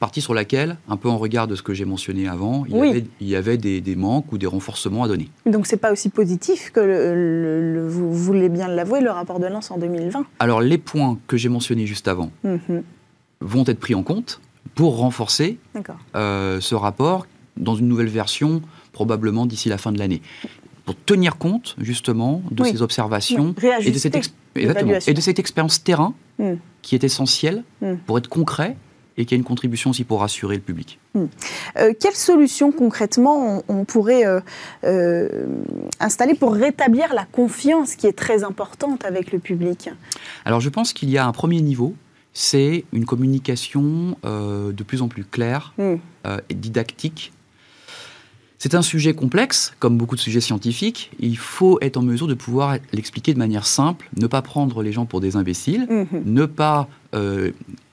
Partie sur laquelle, un peu en regard de ce que j'ai mentionné avant, il Oui. y avait, il y avait des, des manques ou des renforcements à donner. Donc, c'est pas aussi positif que le, le- le- vous voulez bien l'avouer, le rapport de l'ANS en 2020. Alors, les points que j'ai mentionnés juste avant Mhm. vont être pris en compte pour renforcer euh, ce rapport dans une nouvelle version, probablement d'ici la fin de l'année. Pour tenir compte, justement, de Oui. ces observations Oui, et de cette, et de cette expérience terrain Mm. qui est essentielle Mm. pour être concret et qui a une contribution aussi pour rassurer le public. Euh, quelles solutions concrètement on, on pourrait euh, euh, installer pour rétablir la confiance qui est très importante avec le public? Alors je pense qu'il y a un premier niveau, c'est une communication euh, de plus en plus claire Mm. euh, et didactique. C'est un sujet complexe, comme beaucoup de sujets scientifiques. Il faut être en mesure de pouvoir l'expliquer de manière simple, ne pas prendre les gens pour des imbéciles, Mhm. ne pas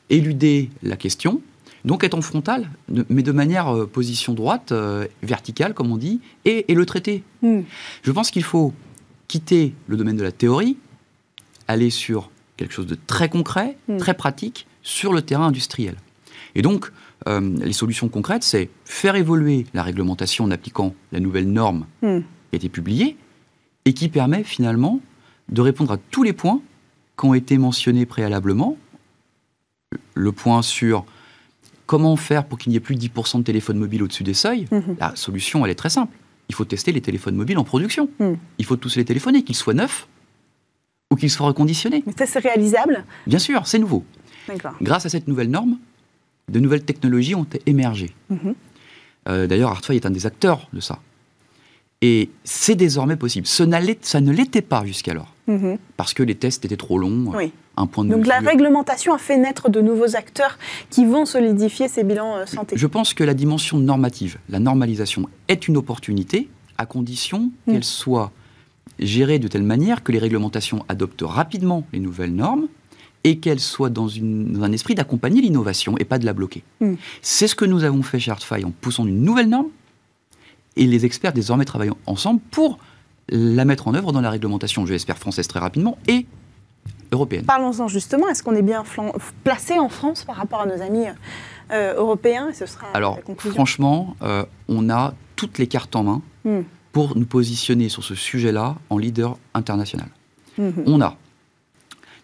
éluder la question, donc être en frontal, mais de manière euh, position droite, euh, verticale comme on dit, et, et le traiter. Mm. Je pense qu'il faut quitter le domaine de la théorie, aller sur quelque chose de très concret, Mm. très pratique, sur le terrain industriel. Et donc, euh, les solutions concrètes, c'est faire évoluer la réglementation en appliquant la nouvelle norme Mm. qui a été publiée et qui permet finalement de répondre à tous les points qui ont été mentionnés préalablement. Le point sur comment faire pour qu'il n'y ait plus 10% de téléphones mobiles au-dessus des seuils Mhm. La solution, elle est très simple. Il faut tester les téléphones mobiles en production. Mhm. Il faut tous les téléphoner, qu'ils soient neufs ou qu'ils soient reconditionnés. Mais ça, c'est réalisable? Bien sûr, c'est nouveau. Grâce à cette nouvelle norme, de nouvelles technologies ont émergé. Mhm. Euh, D'ailleurs, Artfly est un des acteurs de ça. Et c'est désormais possible. Ce ça ne l'était pas jusqu'alors, Mhm. parce que les tests étaient trop longs, Oui. un point de Donc la réglementation a fait naître de nouveaux acteurs qui vont solidifier ces bilans euh, santé. Je pense que la dimension normative, la normalisation, est une opportunité à condition Mm. qu'elle soit gérée de telle manière que les réglementations adoptent rapidement les nouvelles normes et qu'elles soient dans, une- dans un esprit d'accompagner l'innovation et pas de la bloquer. Mm. C'est ce que nous avons fait chez Artfly en poussant une nouvelle norme et les experts désormais travaillent ensemble pour la mettre en œuvre dans la réglementation, je l'espère, française très rapidement et européenne. Parlons-en justement, est-ce qu'on est bien placé en France par rapport à nos amis euh, européens Et ce sera Alors, la franchement, euh, on a toutes les cartes en main Hmm. pour nous positionner sur ce sujet-là en leader international. Mhm. On a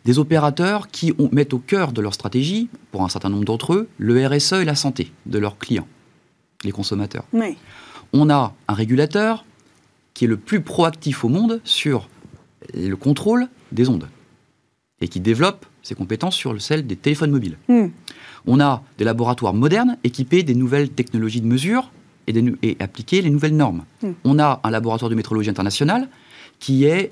des opérateurs qui ont- mettent au cœur de leur stratégie, pour un certain nombre d'entre eux, le RSE et la santé de leurs clients, les consommateurs. Oui. On a un régulateur qui est le plus proactif au monde sur le contrôle des ondes et qui développe ses compétences sur celle des téléphones mobiles. Hmm. On a des laboratoires modernes équipés des nouvelles technologies de mesure et, des nu- et appliquer les nouvelles normes. Hmm. On a un laboratoire de métrologie internationale qui est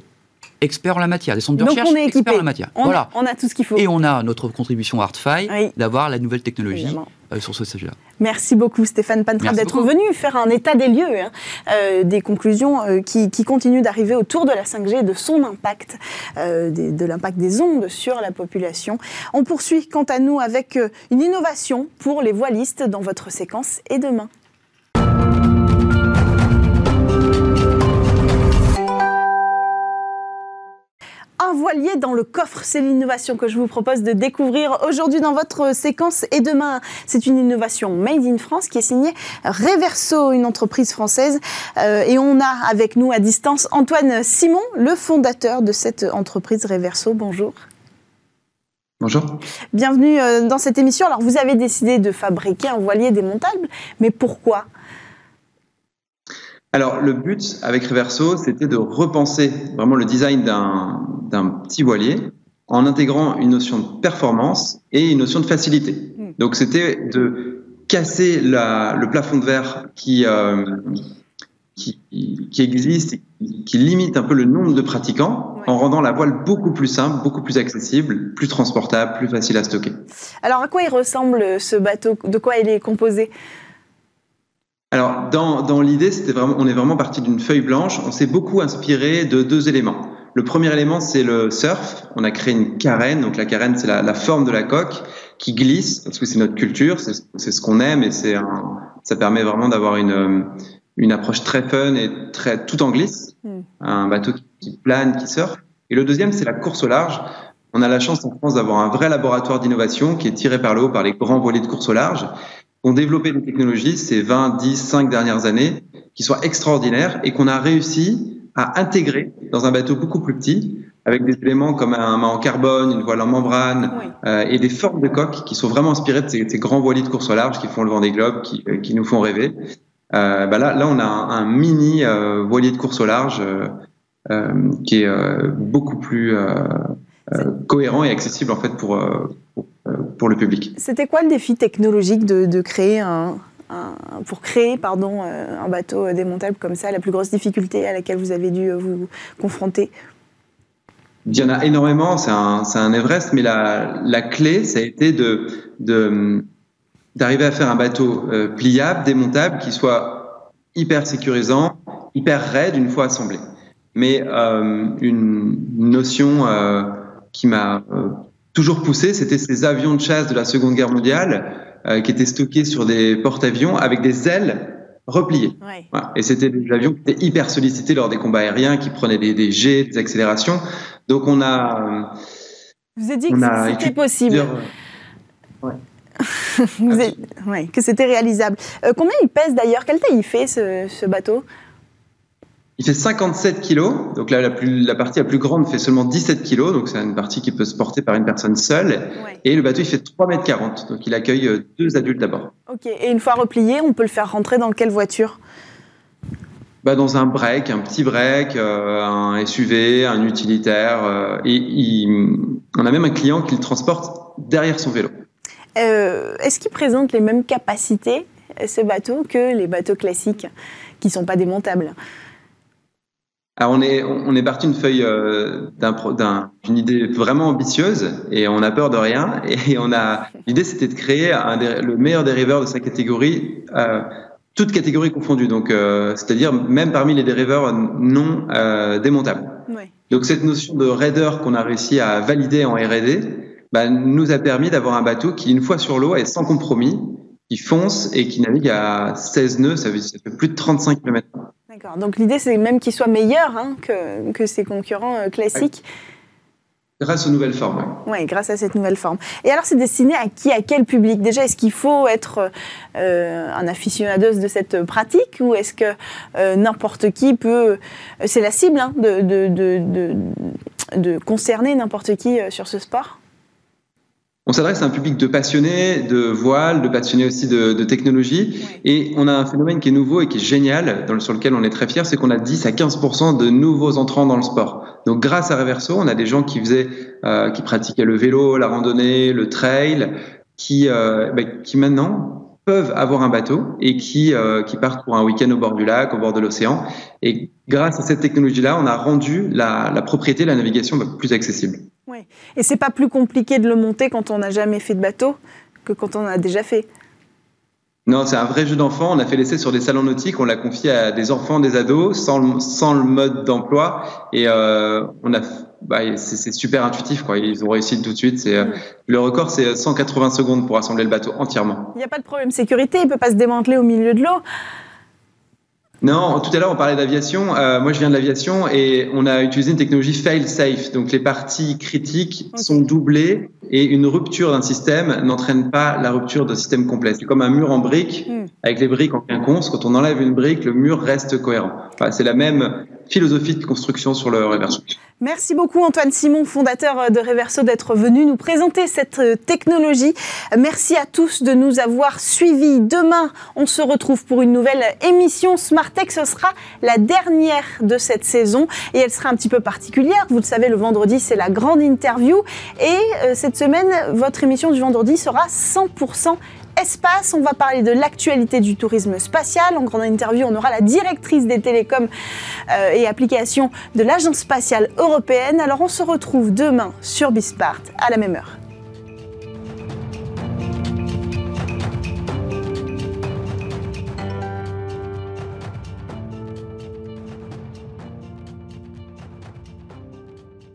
expert en la matière, des centres de Donc recherche on est experts en la matière. On, voilà. a, on a tout ce qu'il faut. Et on a notre contribution à Artfy Oui. d'avoir la nouvelle technologie euh, sur ce sujet-là. Merci beaucoup Stéphane Pantra d'être venu faire un état des lieux, hein, euh, des conclusions euh, qui, qui continuent d'arriver autour de la 5G et de son impact, euh, des- de l'impact des ondes sur la population. On poursuit quant à nous avec une innovation pour les voilistes dans votre séquence et demain. Un voilier dans le coffre, c'est l'innovation que je vous propose de découvrir aujourd'hui dans votre séquence et demain. C'est une innovation made in France qui est signée Reverso, une entreprise française. Euh, et on a avec nous à distance Antoine Simon, le fondateur de cette entreprise Reverso. Bonjour. Bonjour. Bienvenue euh, dans cette émission. Alors vous avez décidé de fabriquer un voilier démontable, mais pourquoi? Alors, le but avec Reverso, c'était de repenser vraiment le design d'un petit voilier en intégrant une notion de performance et une notion de facilité. Mm. Donc, c'était de casser la- le plafond de verre qui, euh, qui, qui existe et qui- qui limite un peu le nombre de pratiquants Ouais. en rendant la voile beaucoup plus simple, beaucoup plus accessible, plus transportable, plus facile à stocker. Alors à quoi il ressemble ce bateau? De quoi il est composé? Alors, dans, dans l'idée, c'était vraiment, on est vraiment parti d'une feuille blanche. On s'est beaucoup inspiré de deux éléments. Le premier élément, c'est le surf. On a créé une carène. Donc, la carène, c'est la, la forme de la coque qui glisse parce que c'est notre culture, c'est ce qu'on aime et c'est un- ça permet vraiment d'avoir une, une approche très fun et très tout en glisse. Mm. Un bateau qui, qui plane, qui surfe. Et le deuxième, c'est la course au large. On a la chance en France d'avoir un vrai laboratoire d'innovation qui est tiré par le haut par les grands voiliers de course au large ont développé des technologies ces 20, 10, 5 dernières années qui sont extraordinaires et qu'on a réussi à intégrer dans un bateau beaucoup plus petit avec des éléments comme un mât en carbone, une voile en membrane Oui. euh, et des formes de coques qui sont vraiment inspirées de ces, ces grands voiliers de course au large qui font le vent des globes, qui, euh, qui nous font rêver. Euh, bah là, là, on a un, un mini euh, voilier de course au large qui est beaucoup plus cohérent et accessible en fait pour, pour, pour le public. C'était quoi le défi technologique de, de créer un, un- pour créer pardon, euh, un bateau euh, démontable comme ça La plus grosse difficulté à laquelle vous avez dû euh, vous confronter? Il y en a énormément, c'est un, Everest, mais la, la clé, ça a été de, d'arriver à faire un bateau euh, pliable, démontable, qui soit hyper sécurisant, hyper raide une fois assemblé. Mais euh, une notion euh, qui m'a euh, toujours poussé, c'était ces avions de chasse de la Seconde Guerre mondiale euh, qui étaient stockés sur des porte-avions avec des ailes repliées. Ouais. Voilà. Et c'était des avions qui étaient hyper sollicités lors des combats aériens, qui prenaient des, des jets, des accélérations. Donc on a, Vous avez dit que c'était possible, plusieurs- <laughs> Vous avez- ouais, que c'était réalisable. Euh, combien il pèse d'ailleurs? Quelle taille il fait ce, ce bateau? Il fait 57 kilos, donc là la, plus, la partie la plus grande fait seulement 17 kilos, donc c'est une partie qui peut se porter par une personne seule. Ouais. Et le bateau il fait 3 mètres 40, donc il accueille euh, deux adultes d'abord. Ok, et une fois replié, on peut le faire rentrer dans quelle voiture? Bah, dans un break, un petit break, euh, un SUV, un utilitaire. euh, et il- on a même un client qui le transporte derrière son vélo. Euh, Est-ce qu'il présente les mêmes capacités, ce bateau, que les bateaux classiques qui sont pas démontables? Alors on est on est parti d'une feuille euh, d'un d'une idée vraiment ambitieuse et on a peur de rien et <laughs> on a l'idée c'était de créer un le meilleur dériveur de sa catégorie euh, toutes catégories confondues donc euh, c'est-à-dire même parmi les dériveurs non démontables. Donc cette notion de raider qu'on a réussi à valider en R&D bah, nous a permis d'avoir un bateau qui une fois sur l'eau est sans compromis, qui fonce et qui navigue à 16 nœuds, ça, veut- ça fait plus de 35 km. D'accord. Donc l'idée, c'est même qu'il soit meilleur hein, que, que ses concurrents euh, classiques. Grâce aux nouvelles formes. ouais. Oui, grâce à cette nouvelle forme. Et alors, c'est destiné à qui, à quel public? Déjà, est-ce qu'il faut être euh, un aficionados de cette pratique ou est-ce que euh, n'importe qui peut... C'est la cible hein, de, de, de, de, de concerner n'importe qui sur ce sport? On s'adresse à un public de passionnés de voile, de passionnés aussi de, de technologie. Et on a un phénomène qui est nouveau et qui est génial, dans le- sur lequel on est très fier, c'est qu'on a 10 à 15% de nouveaux entrants dans le sport. Donc grâce à Reverso, on a des gens qui faisaient, euh, qui pratiquaient le vélo, la randonnée, le trail, qui, euh, bah, qui maintenant peuvent avoir un bateau et qui, euh, qui partent pour un week-end au bord du lac, au bord de l'océan. Et grâce à cette technologie-là, on a rendu la, la propriété, la navigation bah, plus accessible. Oui. Et c'est pas plus compliqué de le monter quand on n'a jamais fait de bateau que quand on en a déjà fait Non, c'est un vrai jeu d'enfant. On a fait l'essai sur des salons nautiques. On l'a confié à des enfants, des ados, sans le, sans le mode d'emploi. Et euh, on a, bah, c'est super intuitif, quoi. Ils ont réussi tout de suite. C'est euh, le record, c'est 180 secondes pour assembler le bateau entièrement. Il n'y a pas de problème sécurité, il peut pas se démanteler au milieu de l'eau. Non, tout à l'heure on parlait d'aviation. Euh, moi, je viens de l'aviation et on a utilisé une technologie fail-safe. Donc, les parties critiques sont doublées et une rupture d'un système n'entraîne pas la rupture d'un système complet. C'est comme un mur en briques Hmm. avec les briques en quinconce. Quand on enlève une brique, le mur reste cohérent. Enfin, c'est la même philosophie de construction sur le reverso. Merci beaucoup Antoine Simon, fondateur euh, de Reverso, d'être venu nous présenter cette euh, technologie. Merci à tous de nous avoir suivis. Demain, on se retrouve pour une nouvelle émission Smart Tech. Ce sera la dernière de cette saison et elle sera un petit peu particulière. Vous le savez, le vendredi, c'est la grande interview. Et euh, cette semaine, votre émission du vendredi sera 100% espace. On va parler de l'actualité du tourisme spatial. En grande interview, on aura la directrice des télécoms euh, et applications de l'Agence spatiale européenne. Alors on se retrouve demain sur Bispart à la même heure.